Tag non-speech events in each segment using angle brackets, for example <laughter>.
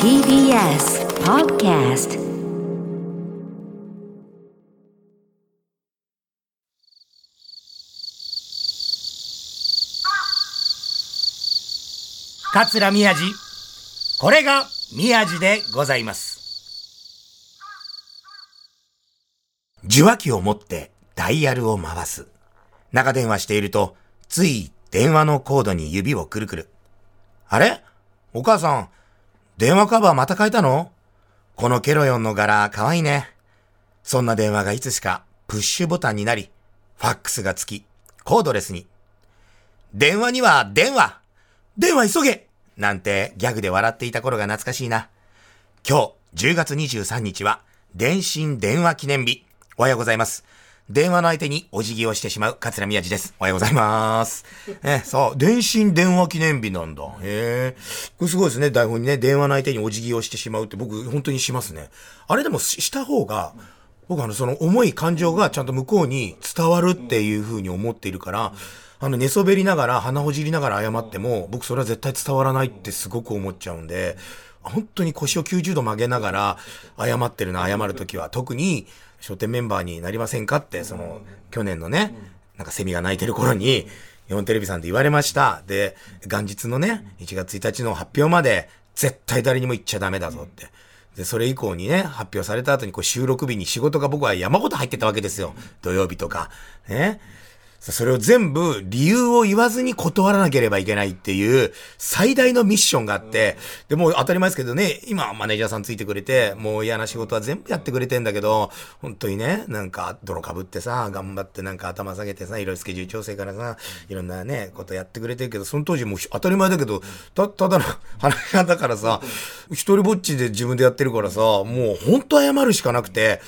TBS Podcast 桂宮治。これが宮治でございます。受話器を持ってダイヤルを回す。長電話しているとつい電話のコードに指をくるくる。あれ？お母さん電話カバーまた変えたの？このケロヨンの柄かわいいねそんな電話がいつしかプッシュボタンになりファックスがつきコードレスに電話には電話電話急げなんてギャグで笑っていた頃が懐かしいな。今日10月23日は電信電話記念日。おはようございます。電話の相手にお辞儀をしてしまう桂宮治です。おはようございます。<laughs> え、そう、電信電話記念日なんだ。へえ。これすごいですね。台本にね、電話の相手にお辞儀をしてしまうって僕本当にしますね。あれでもしした方が、僕あのその重い感情がちゃんと向こうに伝わるっていう風に思っているから、あの寝そべりながら鼻ほじりながら謝っても僕それは絶対伝わらないってすごく思っちゃうんで本当に腰を90度曲げながら謝ってるな謝る時は特に書店メンバーになりませんかってその去年のねなんかセミが鳴いてる頃に日本テレビさんで言われましたで元日のね1月1日の発表まで絶対誰にも言っちゃダメだぞって。で、それ以降にね、発表された後にこう収録日に仕事が僕は山ほど入ってたわけですよ。土曜日とか。ね。それを全部理由を言わずに断らなければいけないっていう最大のミッションがあって、で、も当たり前ですけどね、今マネージャーさんついてくれて、もう嫌な仕事は全部やってくれてんだけど、本当にね、なんか泥かぶってさ、頑張ってなんか頭下げてさ、いろいろスケジュール調整からさ、いろんなね、ことやってくれてるけど、その当時もう当たり前だけど、た、ただの話し方からさ、一人ぼっちで自分でやってるからさ、もう本当謝るしかなくて、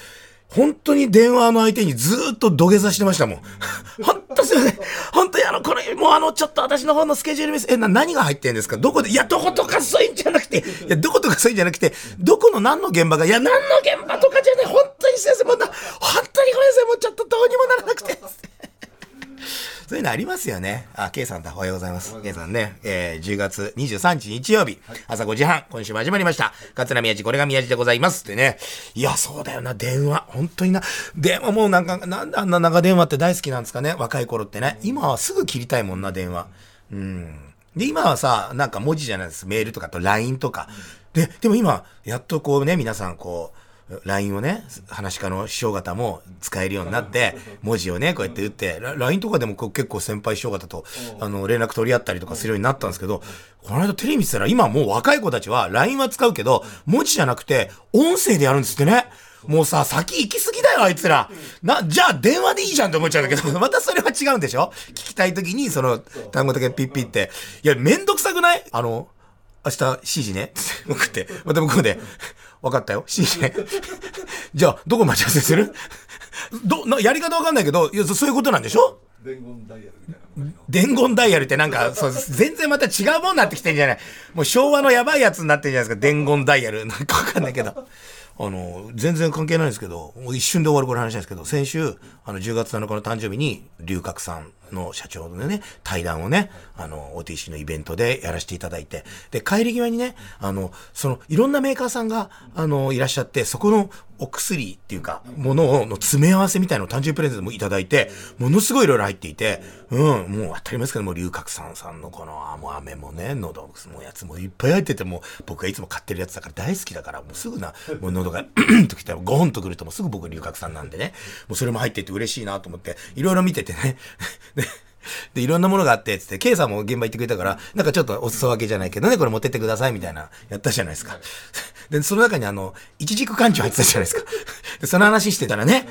本当に電話の相手にずっと土下座してましたもん。<laughs> 当すいません。本当にあの、これ、もうあの、ちょっと私の方のスケジュールミス、え、な、何が入ってんですか？どこで、いや、どことかそういうんじゃなくて、いや、どことかそういうんじゃなくて、どこの何の現場が、いや、何の現場とかじゃない、本当に先生、もうな、本当にごめんなさい、もうちょっとどうにもならなくて。のありますよね。あ、K さんだ。おはようございます。K さんね、えー、10月23日日曜日、朝5時半、今週も始まりました。桂宮治、これが宮治でございます。ってね。いや、そうだよな、電話。本当にな。電話もうなんか、なんであんな長電話って大好きなんですかね？若い頃ってね。今はすぐ切りたいもんな、電話。うん。で、今はさ、なんか文字じゃないです。メールとかと LINE とか。で、でも今、やっとこうね、皆さんこう、LINE をね、話し家の師匠方も使えるようになって、<laughs> 文字をね、こうやって打って、ラ LINE とかでも結構先輩師匠方と、あの、連絡取り合ったりとかするようになったんですけど、この間テレビ見てたら、今もう若い子たちは LINE は使うけど、文字じゃなくて、音声でやるんですってね。もうさ、先行き過ぎだよ、あいつら。な、じゃあ電話でいいじゃんって思っちゃうんだけど、またそれは違うんでしょ？聞きたい時に、その、単語だけピッピって。いや、めんどくさくない？あの、明日7時ね？送って。また向こうで。分かったよ。7時ね。じゃあ、どこ待ち合わせする？<laughs> ど、な、やり方わかんないけど、いや、そそういうことなんでしょ？伝言ダイヤルみたいな。伝言ダイヤルってなんか、<laughs> そう、全然また違うもんになってきてんじゃないもう昭和のやばいやつになってんじゃないですか。伝言ダイヤル。<laughs> なんかわかんないけど。あの、全然関係ないんですけど、もう一瞬で終わるこの話なんですけど、先週、あの、10月7日の誕生日に、龍角さんの社長のね、対談をね、あの、OTC のイベントでやらせていただいて、で、帰り際にね、あの、その、いろんなメーカーさんが、あの、いらっしゃって、そこのお薬っていうか、ものを、の詰め合わせみたいなのを誕生日プレゼントもいただいて、ものすごいいろいろ入っていて、うん、もう当たり前ですけども、龍角さんさんのこの、あもう飴もね、喉もやつもいっぱい入ってて、も僕がいつも買ってるやつだから大好きだから、もうすぐな、もう喉が、<clears throat> ときたらゴーンとくるともうすぐ僕龍角さんなんでね、もうそれも入ってて嬉しいなと思って、いろいろ見ててね、で、で、いろんなものがあって、つって、K さんも現場行ってくれたから、なんかちょっとお裾分けじゃないけどね、これ持ってってください、みたいな、やったじゃないですか。で、その中にあの、一軸館長入ってたじゃないですか。で、その話してたらね、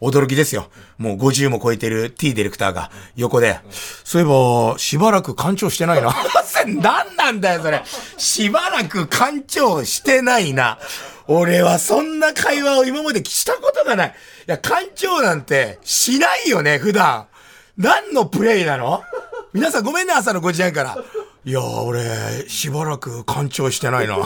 驚きですよ。もう50も超えてる T ディレクターが横で、そういえば、しばらく館長してないな。<laughs> 何なんだよ、それ。しばらく館長してないな。俺はそんな会話を今までしたことがない。いや、館長なんてしないよね、普段。何のプレイなの？皆さんごめんね、朝の5時半から。いやー、俺、しばらく干潮してないな。い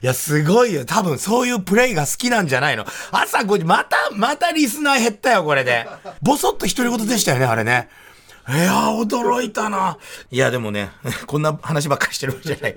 や、すごいよ。多分、そういうプレイが好きなんじゃないの。朝5時、また、またリスナー減ったよ、これで。ボソッと独り言でしたよね、あれね。いやー、驚いたな。いや、でもね、こんな話ばっかりしてるわけじゃない。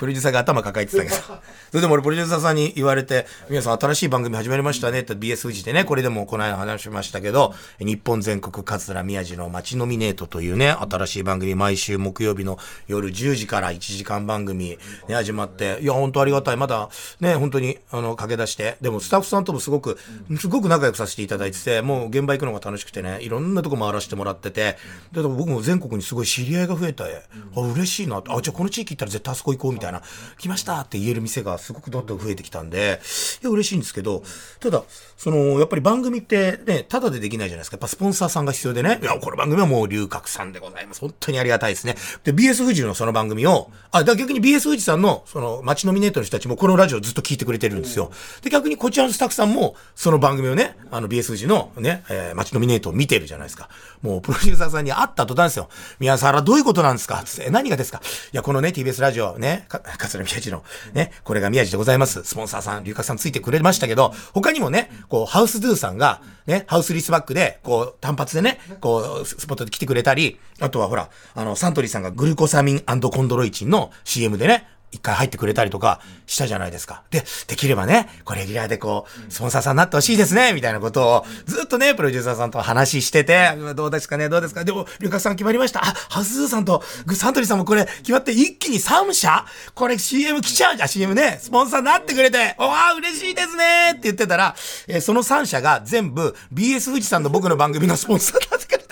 プロデューサーが頭抱えてたけど。<laughs> それでも俺プロデューサーさんに言われて、皆さん新しい番組始まりましたねって BS 富士でね、これでもこの間話しましたけど、日本全国桂宮治の街ノミネートというね、新しい番組、毎週木曜日の夜10時から1時間番組、ね、始まって、いや、本当ありがたい。まだ、ね、本当に、あの、駆け出して、でもスタッフさんともすごく、すごく仲良くさせていただいてて、もう現場行くのが楽しくてね、いろんなとこ回らせてもらってて、で、僕も全国にすごい知り合いが増えたあ、嬉しいなあ、じゃあこの地域行ったら絶対あそこ行こうみたいな、な来ましたって言える店がすごくどんどん増えてきたんで、いや、嬉しいんですけど、ただ、その、やっぱり番組ってね、ただでできないじゃないですか。やっぱスポンサーさんが必要でね、いや、この番組はもう龍角さんでございます。本当にありがたいですね。で、BS 富士のその番組を、あ、だ逆に BS 富士さんの、その、街ノミネートの人たちもこのラジオずっと聞いてくれてるんですよ。で、逆にこちらのスタッフさんも、その番組をね、あの BS 富士のね、えー、街ノミネートを見てるじゃないですか。もう、プロデューサーさんに会った途端ですよ。宮沢どういうことなんですか？つって、何がですか？いや、このね、TBS ラジオ、ね、桂宮治の、ね、これが宮治でございます。スポンサーさん、龍角さんついてくれましたけど、他にもね、こう、ハウスドゥさんが、ね、ハウスリスバックで、こう、単発でね、こう、スポットで来てくれたり、あとはほら、あの、サントリーさんがグルコサミンコンドロイチンの CM でね、一回入ってくれたりとかしたじゃないですか。で、できればね、これレギュラーでこう、スポンサーさんになってほしいですね、みたいなことを、ずっとね、プロデューサーさんと話してて、どうですかね、どうですか？でも、龍角さん決まりました。あ、ハスーさんとグ、サントリーさんもこれ決まって一気に3社？これ CM 来ちゃうじゃん、CM ね。スポンサーになってくれて、おわ嬉しいですねって言ってたら、えー、その3社が全部 BS 富士さんの僕の番組のスポンサーになってくれた。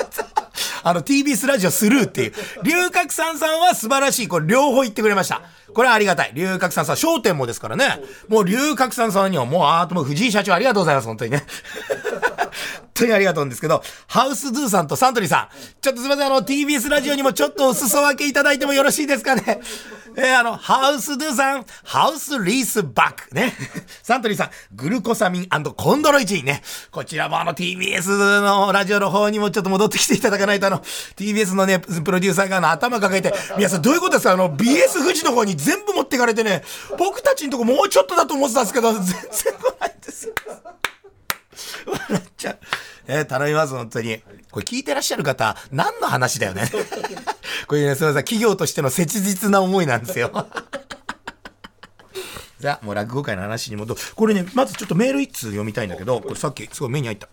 あの TBS ラジオスルーっていう。龍角さんさんは素晴らしい。これ両方言ってくれました。これはありがたい。龍角さんさん、商店もですからね。もう龍角さんさんにはもう、あーとも藤井社長ありがとうございます。本当にね。当にありがとうんですけど、ハウスドゥさんとサントリーさん、ちょっとすみません、あの、TBS ラジオにもちょっとお裾分けいただいてもよろしいですかね？<laughs> えー、あの、ハウスドゥさん、ハウスリースバックね。<laughs> サントリーさん、グルコサミンコンドロイチンね。こちらもあの TBS のラジオの方にもちょっと戻ってきていただかないとあの、TBS のね、プロデューサーがあの頭抱えて、皆さんどういうことですか？あの、BS 富士の方に全部持ってかれてね、僕たちのとこもうちょっとだと思ってたんですけど、全然来ないんですよ。笑っちゃう。えー、頼みます、本当に。これ聞いてらっしゃる方、何の話だよね。<laughs> これね、すみません、企業としての切実な思いなんですよ。さあ、もう落語界の話に戻る。これね、まずちょっとメール一通読みたいんだけど、これさっきすごい目に入った。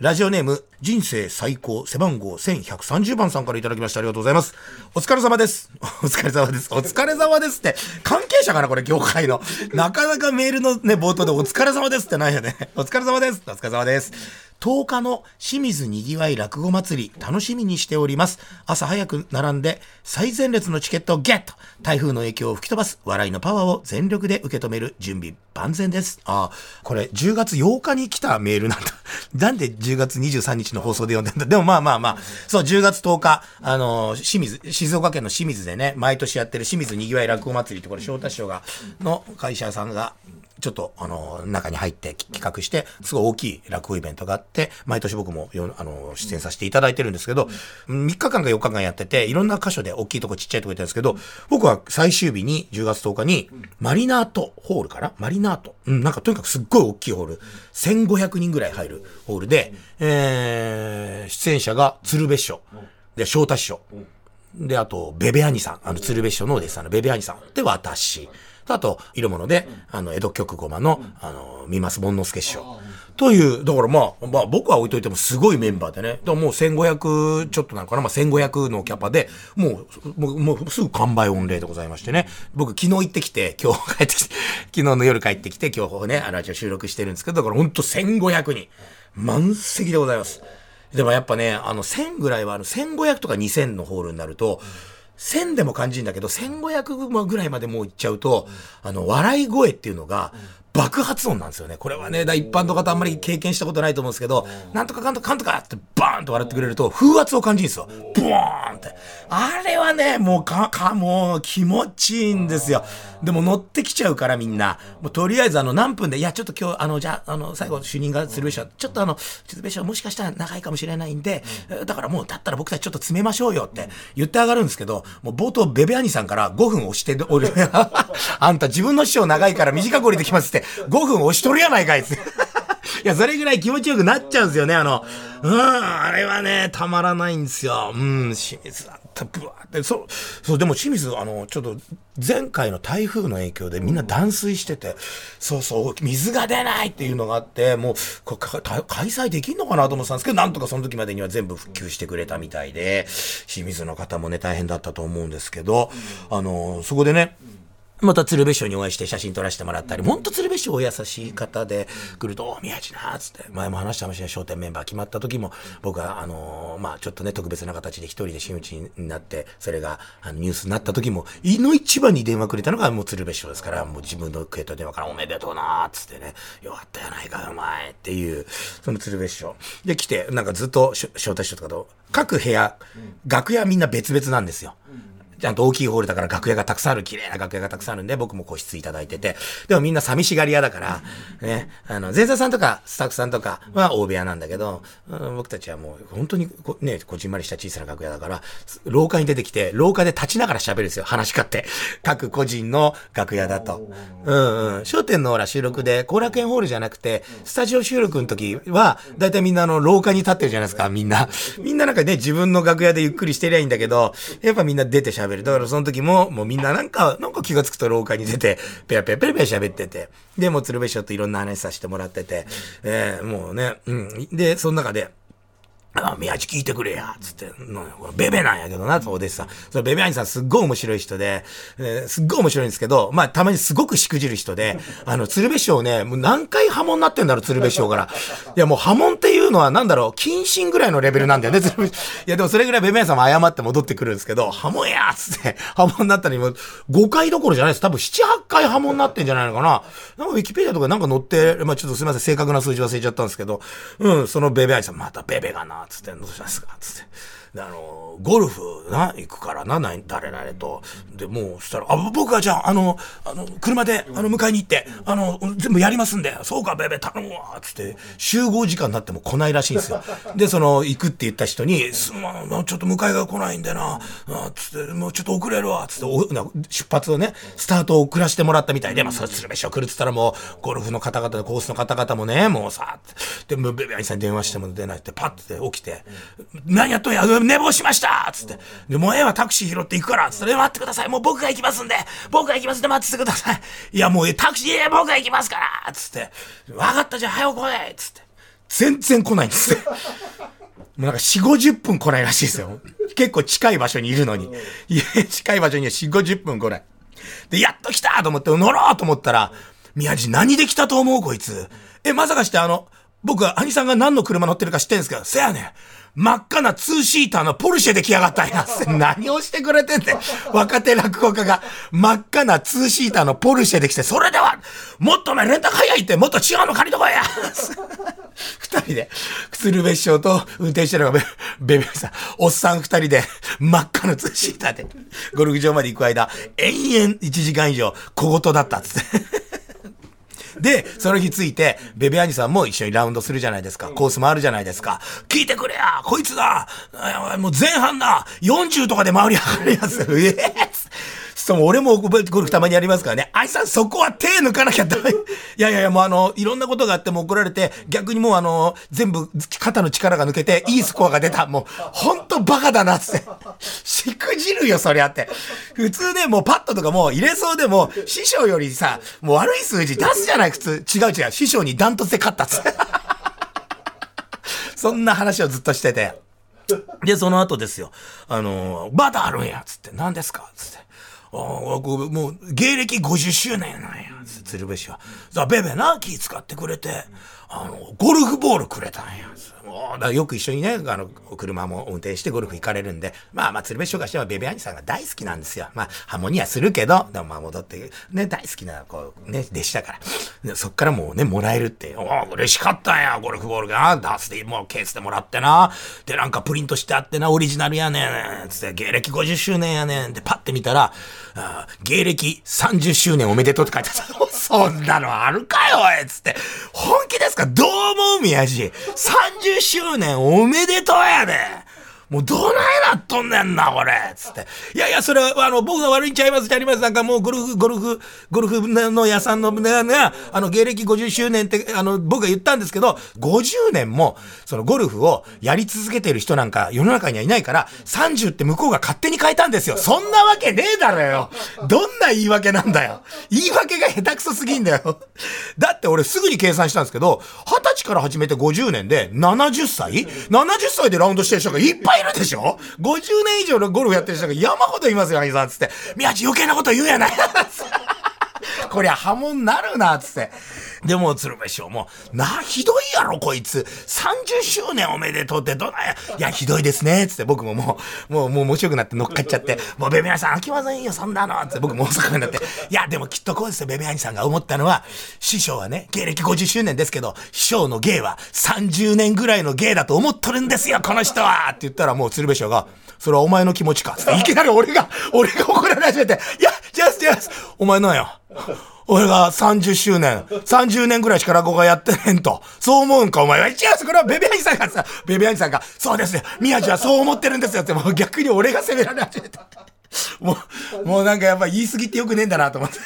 ラジオネーム、人生最高背番号1130番さんからいただきました。ありがとうございます。お疲れ様です。<laughs> お疲れ様です。お疲れ様ですって、関係者かなこれ、業界の。なかなかメールのね、冒頭でお疲れ様ですってないよね。<laughs> お疲れ様です。お疲れ様です。10日の清水にぎわい落語祭り楽しみにしております。朝早く並んで最前列のチケットをゲット台風の影響を吹き飛ばす笑いのパワーを全力で受け止める準備万全です。ああ、これ10月8日に来たメールなんだ。<laughs> なんで10月23日の放送で読んでんだ。でもまあまあまあ、そう、10月10日、あの、清水、静岡県の清水でね、毎年やってる清水にぎわい落語祭りってこれ翔太師匠が、の会社さんがちょっと、あの、中に入って企画して、すごい大きい落語イベントがあって、毎年僕もよ、あの、出演させていただいてるんですけど、3日間か4日間やってて、いろんな箇所で大きいとこちっちゃいとこ行ったんですけど、僕は最終日に、10月10日に、マリナートホールかなマリナート。うん、なんかとにかくすっごい大きいホール。1500人ぐらい入るホールで、えー、出演者が鶴瓶師匠。で、翔太師匠。で、あと、ベベ兄さん。あの、鶴瓶師匠のお弟子さんのベベ兄さん。で、私。あと、色物で、あの、江戸曲ごまの、あの、三ます門之助師匠。という、だからまあ、まあ僕は置いといてもすごいメンバーでね。だもう1500ちょっとなのかなまあ1500のキャパで、もう、もう、もうすぐ完売御礼でございましてね。僕昨日行ってきて、今日 <laughs> 帰ってきて、昨日の夜帰ってきて、今日ね、あの、収録してるんですけど、だからほんと1500人。満席でございます。でもやっぱね、あの1000ぐらいは、あの1500とか2000のホールになると、1000でも感じるんだけど、1500ぐらいまでもう行っちゃうと、あの、笑い声っていうのが、爆発音なんですよね。これはね、一般の方あんまり経験したことないと思うんですけど、なんとかかんとかかんとかってバーンと笑ってくれると、風圧を感じるんですよ。ブーンって。あれはね、もうか、か、もう気持ちいいんですよ。でも乗ってきちゃうからみんな、もうとりあえずあの何分で、いや、ちょっと今日、あの、じゃあ、あの、最後主任が鶴瓶師匠、ちょっとあの、鶴瓶師匠もしかしたら長いかもしれないんで、だからもう、だったら僕たちちょっと詰めましょうよって言ってあがるんですけど、もう冒頭、ベベ兄さんから5分押しておる。<laughs> あんた自分の師匠長いから短く降りてきますって、5分押しとるやないかいって。<laughs> いや、それぐらい気持ちよくなっちゃうんですよね、あの、うん、あれはね、たまらないんですよ。うん、清水だった、ぶわって、そう、そう、でも清水、あの、ちょっと、前回の台風の影響でみんな断水してて、そうそう、水が出ないっていうのがあって、もう、開催できんのかなと思ってたんですけど、なんとかその時までには全部復旧してくれたみたいで、清水の方もね、大変だったと思うんですけど、あの、そこでね、また鶴瓶師匠にお会いして写真撮らせてもらったり、ほんと鶴瓶師匠お優しい方で来ると、お、宮地なーつって、前も話したかもしれない、商店メンバー決まった時も、僕は、あのー、まあちょっとね、特別な形で一人で真打ちになって、それが、あの、ニュースになった時も、いの一番に電話くれたのがもう鶴瓶師匠ですから、もう自分の携帯電話からおめでとうなーつってね、よかったやないか、お前っていう、その鶴瓶師匠。で、来て、なんかずっと、招待師匠とかと、各部屋、楽屋みんな別々なんですよ。ちゃんと大きいホールだから楽屋がたくさんある、綺麗な楽屋がたくさんあるんで、僕も個室いただいてて、でもみんな寂しがり屋だから、ね、あの、前座さんとかスタッフさんとかは大部屋なんだけど、僕たちはもう本当にこ、ね、こじんまりした小さな楽屋だから、廊下に出てきて、廊下で立ちながら喋るんですよ、話し家って。各個人の楽屋だと。うんうん。商店のほら収録で、後楽園ホールじゃなくて、スタジオ収録の時は、だいたいみんなあの、廊下に立ってるじゃないですか、みんな。みんななんかね、自分の楽屋でゆっくりしてりゃいいんだけど、やっぱみんな出て喋る。だからその時も、もうみんななんか、なんか気がつくと廊下に出て、ペラペラペラペラ喋ってて、で、もう鶴瓶師匠といろんな話させてもらってて、えー、もうね、うん。で、その中で、あ、宮地聞いてくれや、つって、ベベなんやけどな、そうですさ。そのベベ兄さんすっごい面白い人で、えー、すっごい面白いんですけど、まあ、たまにすごくしくじる人で、あの、鶴瓶師匠ね、もう何回波紋になってんだろう、鶴瓶師匠から。いや、もう波紋っていうのはなんだろう、謹慎ぐらいのレベルなんだよね、鶴瓶。いや、でもそれぐらいベベ兄さんも謝って戻ってくるんですけど、波紋やつって、波紋になったのにもう、5回どころじゃないです。多分7、8回波紋になってんじゃないのかな。なんかウィキペディアとかなんか載って、まあ、ちょっとすみません、正確な数字忘れちゃったんですけど、うん、そのベベ兄さん、またベベがな、つって、どうしますかつって。あの、ゴルフな、行くからな、誰々と。で、もう、そしたら、あ、僕はじゃあ、あの、あの、車で、あの、迎えに行って、あの、全部やりますんで、そうか、ベベ、頼むわ、つって、集合時間になっても来ないらしいんですよ。<laughs> で、その、行くって言った人に、すまん、ちょっと迎えが来ないんでな、あつって、もうちょっと遅れるわ、つってお、出発をね、スタートを遅らせてもらったみたいで、まあ、それ鶴瓶師匠来るっつったらもう、ゴルフの方々、コースの方々もね、もうさ、で、ベベ兄さんに電話しても出ないって、パッて起きて、何やっとんや、寝坊しました！つって。で、もうええわ、タクシー拾って行くからつって、待ってください。もう僕が行きますんで、僕が行きますんで待っててください。いや、もうタクシー、僕が行きますからつって。わかったじゃあ早く来いつって。全然来ないんです。<laughs> もうなんか4、50分来ないらしいですよ。結構近い場所にいるのに。いや、近い場所には4、50分来ない。で、やっと来たと思って乗ろうと思ったら、宮地何で来たと思うこいつ。え、まさかしてあの、僕は兄さんが何の車乗ってるか知ってんすかせやねん。真っ赤なツーシーターのポルシェで来やがったんや。<laughs> 何をしてくれてんねん。若手落語家が真っ赤なツーシーターのポルシェで来て、それでは、もっとお前レンタカー早いって、もっと違うの借りとこいや。<laughs> 二人で、鶴瓶師匠と運転してるのがベベベさん、おっさん二人で真っ赤なツーシーターで、ゴルフ場まで行く間、延々1時間以上小言だったっつって。で、その日ついて、ベベアニさんも一緒にラウンドするじゃないですか。コースもあるじゃないですか。聞いてくれやこいつだもう前半だ !40 とかで回り上がるや <laughs> つ。ええそう、俺もゴルフたまにやりますからね。あいさんそこは手抜かなきゃダメ。<laughs> いやいやいや、もうあの、いろんなことがあっても怒られて、逆にもうあの、全部肩の力が抜けて、いいスコアが出た。もう、ほんとバカだなって。しくじるよ、そりゃって。普通ね、もうパットとかも入れそうでも、師匠よりさ、もう悪い数字出すじゃない、普通。違う違う。師匠にダントツで勝ったっつって。<laughs> そんな話をずっとしてて。で、その後ですよ。あの、バタあるんや、つって、何ですか？つって。ああ、もう、芸歴50周年なんや、鶴瓶氏は。さあ、ベベな、気使ってくれて、あの、ゴルフボールくれたんや。だよく一緒にね、あの、車も運転してゴルフ行かれるんで、まあまあ、鶴瓶師匠がしてはベベ兄さんが大好きなんですよ。まあ、ハモニはするけど、でもまあ戻って、ね、大好きな、こう、ね、弟子だから。そっからもうね、もらえるって、おお、嬉しかったんや、ゴルフボールが。ダースで、もうケースでもらってな。で、なんかプリントしてあってな、オリジナルやねん。つって、芸歴50周年やねん。で、パッて見たら、あ芸歴30周年おめでとうって書いてあった。<laughs> そんなのあるかよ、おいつって。本気ですか？どう思う？宮地 ?30 周年おめでとうやで。もうどないなっとんねんな、これつって。いやいや、それは、あの、僕が悪いんちゃいますちゃいます。なんかもうゴルフ、ゴルフ、ゴルフの屋さんのが、あの、芸歴50周年って、あの、僕が言ったんですけど、50年も、そのゴルフをやり続けてる人なんか世の中にはいないから、30って向こうが勝手に変えたんですよ。そんなわけねえだろよ。どんな言い訳なんだよ。言い訳が下手くそすぎんだよ。だって俺すぐに計算したんですけど、20歳から始めて50年で70歳 ?70 歳でラウンドしてる人がいっぱいいるでしょ ?50 年以上のゴルフやってる人が山ほどいますよ、兄さん。つって。宮地余計なこと言うやない。こりゃ波紋なるな、つって。でも、鶴瓶師匠も、な、ひどいやろ、こいつ。30周年おめでとうってどないや。いや、ひどいですね、つって僕ももう、もう、もう面白くなって乗っかっちゃって、もうベベアさん飽きませんよ、そんなの、つって僕も大阪になって、いや、でもきっとこうですよ、ベベアニさんが思ったのは、師匠はね、芸歴50周年ですけど、師匠の芸は30年ぐらいの芸だと思っとるんですよ、この人はって言ったらもう鶴瓶師匠が、それはお前の気持ちか。つって、いきなり俺が、<laughs> 俺が怒られ始めて、いや、ジャスジャス、お前なんよ。俺が30周年、30年ぐらいしか落語がやってへんと。そう思うんか、お前は。違うこれはベベアニさんがさ、ベベアニさんが、そうですよ、宮地はそう思ってるんですよって、もう逆に俺が責められ始めた。もう、もうなんかやっぱ言い過ぎってよくねえんだなと思って。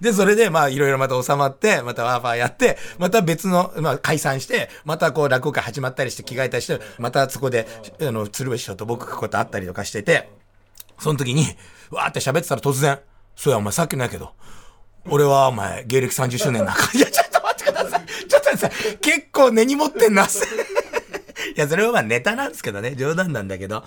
で、それで、まあ、いろいろまた収まって、またワーファーやって、また別の、まあ、解散して、またこう、落語会始まったりして、着替えたりして、またそこで、あの、鶴瓶師匠と僕こと会ったりとかしてて、その時に、わーって喋ってたら突然、そうや、お前さっきのやけど、俺はお前、芸歴30周年なんか。いや、ちょっと待ってください。ちょっと待ってください。結構根に持ってんな。いや、それはまあネタなんですけどね、冗談なんだけど。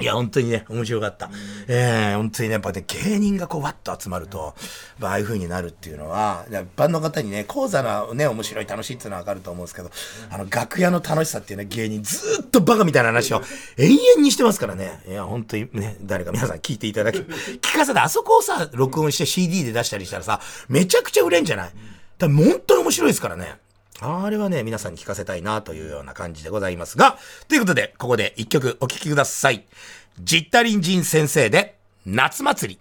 いや、本当にね、面白かった。ええー、本当にね、やっぱね、芸人がこう、わっと集まると、まああいう風になるっていうのは、一般の方にね、講座のね、面白い、楽しいっていうのはわかると思うんですけど、あの、楽屋の楽しさっていうね、芸人ずっとバカみたいな話を延々にしてますからね。いや、本当にね、誰か皆さん聞いていただき、聞かせて、あそこをさ、録音して CD で出したりしたらさ、めちゃくちゃ売れんじゃない？だ本当に面白いですからね。あれはね、皆さんに聞かせたいなというような感じでございますが、ということで、ここで一曲お聴きください。ジッタリンジン先生で、夏祭り。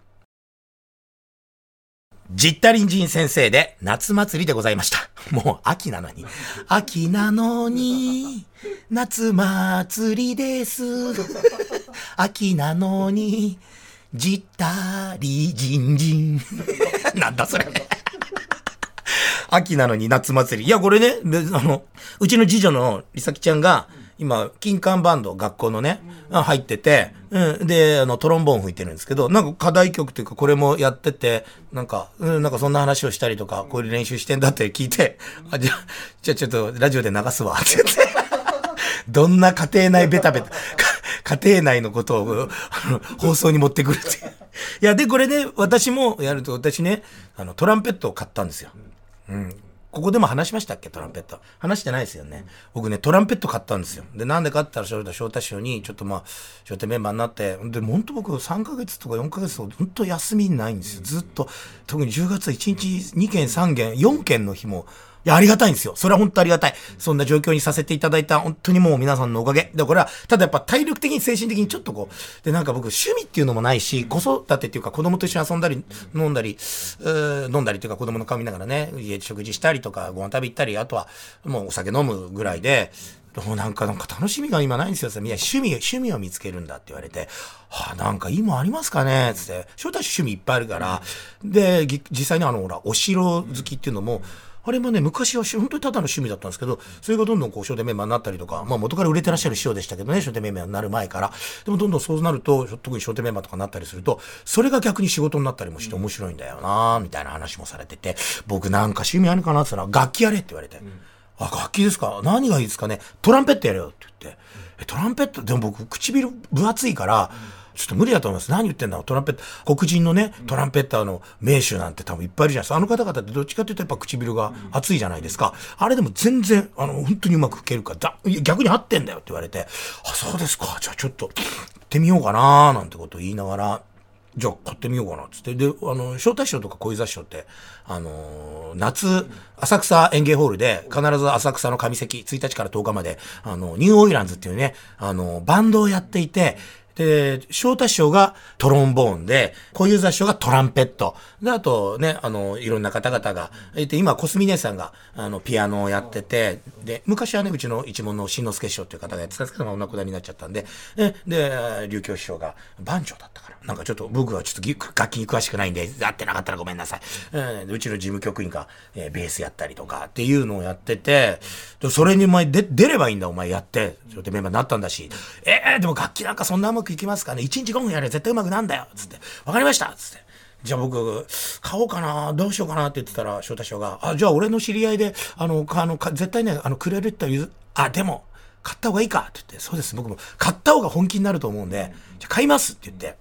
ジッタリンジン先生で夏祭りでございました。もう秋なのに。秋なのに、夏祭りです。秋なのに、ジッタリジンジン。なんだそれ。秋なのに夏祭り。いや、これね、あの、うちの次女のりさきちゃんが、今、金管バンド、学校のね、入ってて、うん、で、あの、トロンボーン吹いてるんですけど、なんか課題曲っていうか、これもやってて、なんか、うん、なんかそんな話をしたりとか、こういう練習してんだって聞いて、あ、じゃあ、じゃあちょっとラジオで流すわ、って言って。<laughs> どんな家庭内ベタベタ、<laughs> 家庭内のことを、あの、放送に持ってくるって。いや、で、これね、私もやると、私ね、あの、トランペットを買ったんですよ。うん。ここでも話しましたっけ？トランペット。話してないですよね。僕ね、トランペット買ったんですよ。で、なんで買ったら、翔太、翔太師匠に、ちょっとまあ、翔太メンバーになって、で、ほんと僕3ヶ月とか4ヶ月とか、ほんと休みないんですよ。ずっと、特に10月1日2件3件、4件の日も、いや、ありがたいんですよ。それは本当ありがたい。そんな状況にさせていただいた、本当にもう皆さんのおかげ。で、これは、ただやっぱ体力的に精神的にちょっとこう、で、なんか僕趣味っていうのもないし、子育てっていうか子供と一緒に遊んだり、飲んだり、飲んだりっていうか子供の顔見ながらね、家で食事したりとか、ご飯食べ行ったり、あとはもうお酒飲むぐらいで、もうなんか、なんか楽しみが今ないんですよ。いや、趣味、趣味を見つけるんだって言われて、はあ、なんかいいもありますかねつって、翔太趣味いっぱいあるから、で、実際にあの、ほら、お城好きっていうのも、うんあれもね、昔は本当にただの趣味だったんですけど、それがどんどんこう、商店メンバーになったりとか、まあ元から売れてらっしゃる師匠でしたけどね、商店メンバーになる前から。でもどんどんそうなると、特に商店メンバーとかになったりすると、それが逆に仕事になったりもして面白いんだよなみたいな話もされてて、僕なんか趣味あるかなって言ったら、楽器やれって言われて。うん、あ、楽器ですか？何がいいですかね？トランペットやれよって言って。え、トランペット？でも僕、唇分厚いから、うんちょっと無理だと思います。何言ってんだトランペット、黒人のね、トランペッターの名手なんて多分いっぱいいるじゃないですか。あの方々ってどっちかっていうとやっぱ唇が厚いじゃないですか。あれでも全然、あの、本当にうまく吹けるから、逆に合ってんだよって言われて、あ、そうですか。じゃあちょっと、行ってみようかななんてことを言いながら、じゃあ買ってみようかなっつって。で、あの、招待賞とか小遊三賞って、あのー、夏、浅草園芸ホールで、必ず浅草の上席、1日から10日まで、あの、ニューオイランズっていうね、あの、バンドをやっていて、で、翔太師匠がトロンボーンで、小遊三師匠がトランペット。で、あとね、あの、いろんな方々が、えて、今、コスミ姉さんが、あの、ピアノをやってて、で、昔はね、うちの一門の新之助師匠っていう方がやってたんですけど、まあお亡くなりになっちゃったんで、えで、琉球師匠が、番長だったから。なんかちょっと、僕はちょっと楽器に詳しくないんで、会ってなかったらごめんなさい。えーうちの事務局員が、えーベースやったりとかっていうのをやってて、でそれにお前で出ればいいんだ、お前やって。それでメンバーになったんだし、えー、でも楽器なんかそんなうまくいきますかね ?1 日5分やれば絶対うまくなんだよ。つって、わかりました。つって。じゃあ僕、買おうかな。どうしようかなって言ってたら、翔太師匠が、あ、じゃあ俺の知り合いで、あの、あの、絶対ね、あの、くれるって言う、あ、でも、買った方がいいか？って言って、そうです、僕も、買った方が本気になると思うんで、じゃあ買いますって言って、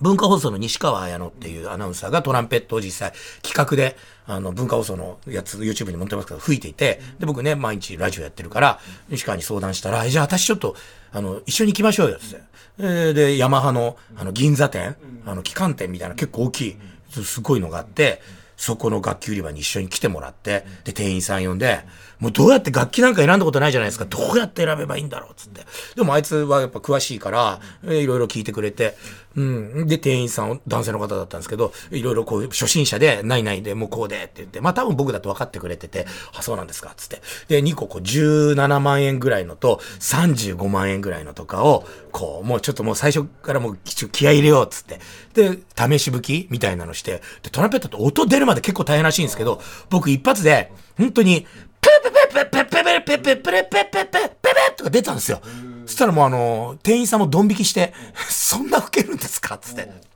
文化放送の西川彩乃っていうアナウンサーがトランペットを実際企画で、あの、文化放送のやつ、YouTube に載ってますけど、吹いていて、で、僕ね、毎日ラジオやってるから、西川に相談したら、じゃあ私ちょっと、あの、一緒に行きましょうよ、つって。えーで、ヤマハの、あの、銀座店、あの、機関店みたいな結構大きい、すごいのがあって、そこの楽器売り場に一緒に来てもらって、で、店員さん呼んで、もうどうやって楽器なんか選んだことないじゃないですか。どうやって選べばいいんだろうっつって。でもあいつはやっぱ詳しいから、いろいろ聞いてくれて、うん。で、店員さん、男性の方だったんですけど、いろいろこう、初心者で、ないないで、もうこうでって言って、まあ多分僕だと分かってくれてて、あ、そうなんですか、つって。で、2個こう、17万円ぐらいのと、35万円ぐらいのとかを、こう、もうちょっともう最初からもう気合い入れよう、つって。で、試し吹きみたいなのして、で、トランペットって音出るまで結構大変らしいんですけど、僕一発で、本当に、ペペペペペペペペペペペペペペペとか出たんですよ。そしたらもうあの、店員さんもドン引きして、そんな吹けるんですかつって。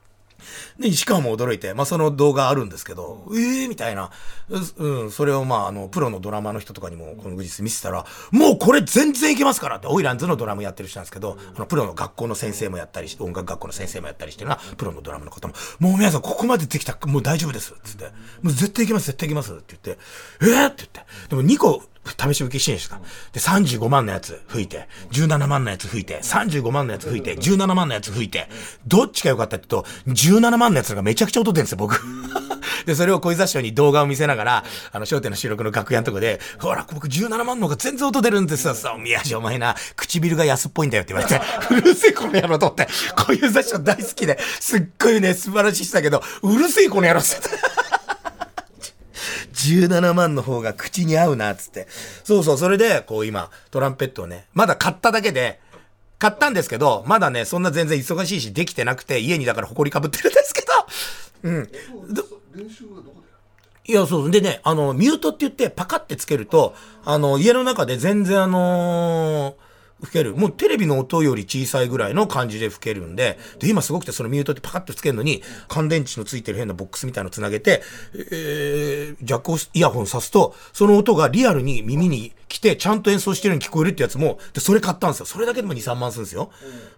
で、石川も驚いて、まあ、その動画あるんですけど、ええー、みたいな。ううん、それをまあ、あの、プロのドラマの人とかにも、この後日見せたら、もうこれ全然いけますからって、オイランズのドラムやってる人なんですけど、あの、プロの学校の先生もやったり音楽学校の先生もやったりしてるな、プロのドラムの方も、もう皆さんここまでできた、もう大丈夫です、つって。もう絶対いけます、絶対いけます、って言って、えー、って言って。でも2個、試し受けしてるんですか。で、35万のやつ吹いて、17万のやつ吹いて、35万のやつ吹いて、17万のやつ吹いて、どっちが良かったって言うと、17万のやつがめちゃくちゃ音出るんですよ、僕。<laughs> で、それを小遊三師匠に動画を見せながら、あの、商店の収録の楽屋のとこで、ほら、僕17万の方が全然音出るんですよ。さ、宮治お前な、唇が安っぽいんだよって言われて、<laughs> うるせえこの野郎と思って、小遊三師匠大好きで、すっごいね、素晴らしい人だけど、うるせえこの野郎って言って。17万の方が口に合うな、っつって。そうそう、それで、こう今、トランペットをね、まだ買っただけで、買ったんですけど、まだね、そんな全然忙しいし、できてなくて、家にだから埃かぶってるんですけど、うん。どいや、そう。でね、あの、ミュートって言って、パカってつけると、あの、家の中で全然あのー吹ける。もうテレビの音より小さいぐらいの感じで吹けるんで、で、今すごくてそのミュートってパカッとつけるのに、乾電池のついてる変なボックスみたいなのつなげて、えー、ジャックをイヤホン挿すと、その音がリアルに耳に来て、ちゃんと演奏してるように聞こえるってやつも、で、それ買ったんですよ。それだけでも2、3万するんですよ。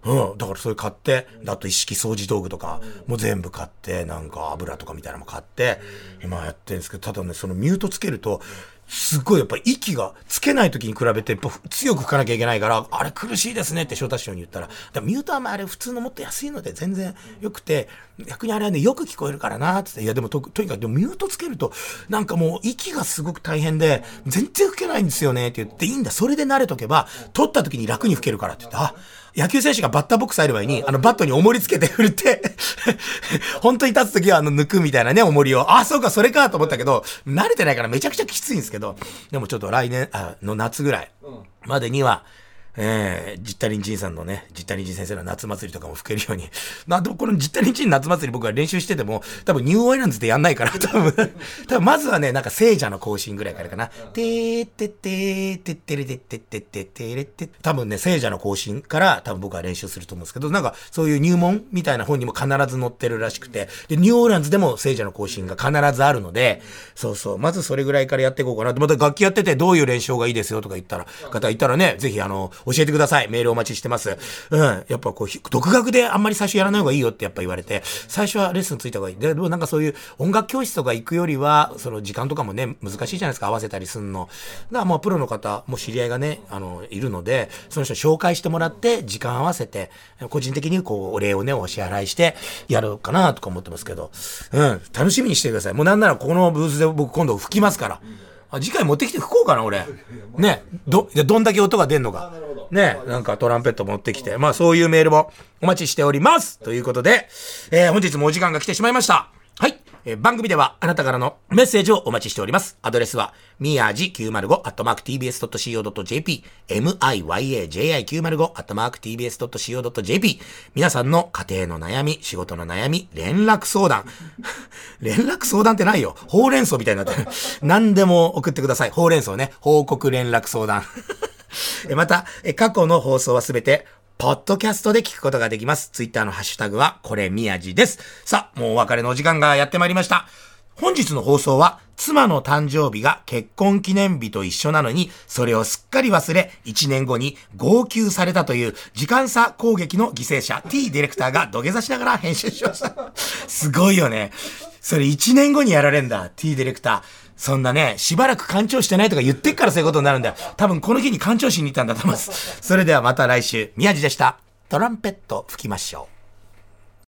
うん。だからそれ買って、であと一式掃除道具とか、もう全部買って、なんか油とかみたいなのも買って、今やってるんですけど、ただね、そのミュートつけると、すごいやっぱ息がつけない時に比べて強く吹かなきゃいけないから、あれ苦しいですねって翔太師匠に言ったら、らミュートはまあれ普通のもっと安いので全然良くて、逆にあれはね、よく聞こえるからな、つって、いやでもと、とにかくでもミュートつけると、なんかもう息がすごく大変で、全然吹けないんですよねって言って、いいんだ、それで慣れとけば、取った時に楽に吹けるからって言って、あ、野球選手がバッターボックス入る前に、あのバットに重りつけて振って、<laughs> 本当に立つ時はあの抜くみたいなね、重りを。あ、そうか、それかと思ったけど、慣れてないからめちゃくちゃきついんですけど、でもちょっと来年、あの夏ぐらいまでには、えー、ジッタリンジンさんのね、ジッタリンジン先生の夏祭りとかも吹けるように。<laughs> まあ、でもこのジッタリンジン夏祭り僕が練習してても、多分ニューオイランズでやんないから、<laughs> 多分、多分まずはね、なんか聖者の行進ぐらいからかな。てーてってーてってれてってってってってれって、多分ね、聖者の行進から多分僕は練習すると思うんですけど、なんかそういう入門みたいな本にも必ず載ってるらしくて、で、ニューオーランズでも聖者の行進が必ずあるので、そうそう、まずそれぐらいからやっていこうかな。また楽器やっててどういう練習がいいですよとか言ったら、方いたらね、ぜひあの、教えてください。メールお待ちしてます。うん。やっぱこう、独学であんまり最初やらない方がいいよってやっぱ言われて、最初はレッスンついた方がいい。で、もなんかそういう音楽教室とか行くよりは、その時間とかもね、難しいじゃないですか、合わせたりすんの。だからもうプロの方、もう知り合いがね、あの、いるので、その人紹介してもらって、時間合わせて、個人的にこう、お礼をね、お支払いして、やろうかなとか思ってますけど、うん。楽しみにしてください。もうなんならこのブースで僕今度吹きますから。あ次回持ってきて吹こうかな、俺。<laughs> ね。ど、どんだけ音が出んのか。ね、なんかトランペット持ってきて、まあそういうメールもお待ちしておりますということで、えー、本日もお時間が来てしまいました。はい。えー、番組ではあなたからのメッセージをお待ちしております。アドレスは、みやじ 905-tbs.co.jp、miyaji905-tbs.co.jp。皆さんの家庭の悩み、仕事の悩み、連絡相談。<laughs> 連絡相談ってないよ。ほうれん草みたいになってる。何でも送ってください。ほうれん草ね。報告連絡相談。<laughs> また、過去の放送はすべて、ポッドキャストで聞くことができます。ツイッターのハッシュタグは、これみやじです。さあ、もうお別れのお時間がやってまいりました。本日の放送は、妻の誕生日が結婚記念日と一緒なのに、それをすっかり忘れ、1年後に号泣されたという時間差攻撃の犠牲者 T ディレクターが土下座しながら編集しました。すごいよね。それ1年後にやられんだ、T ディレクター。そんなね、しばらく干潮してないとか言ってっからそういうことになるんだよ。多分この日に干潮しに行ったんだと思います。それではまた来週、宮地でした。トランペット吹きましょう。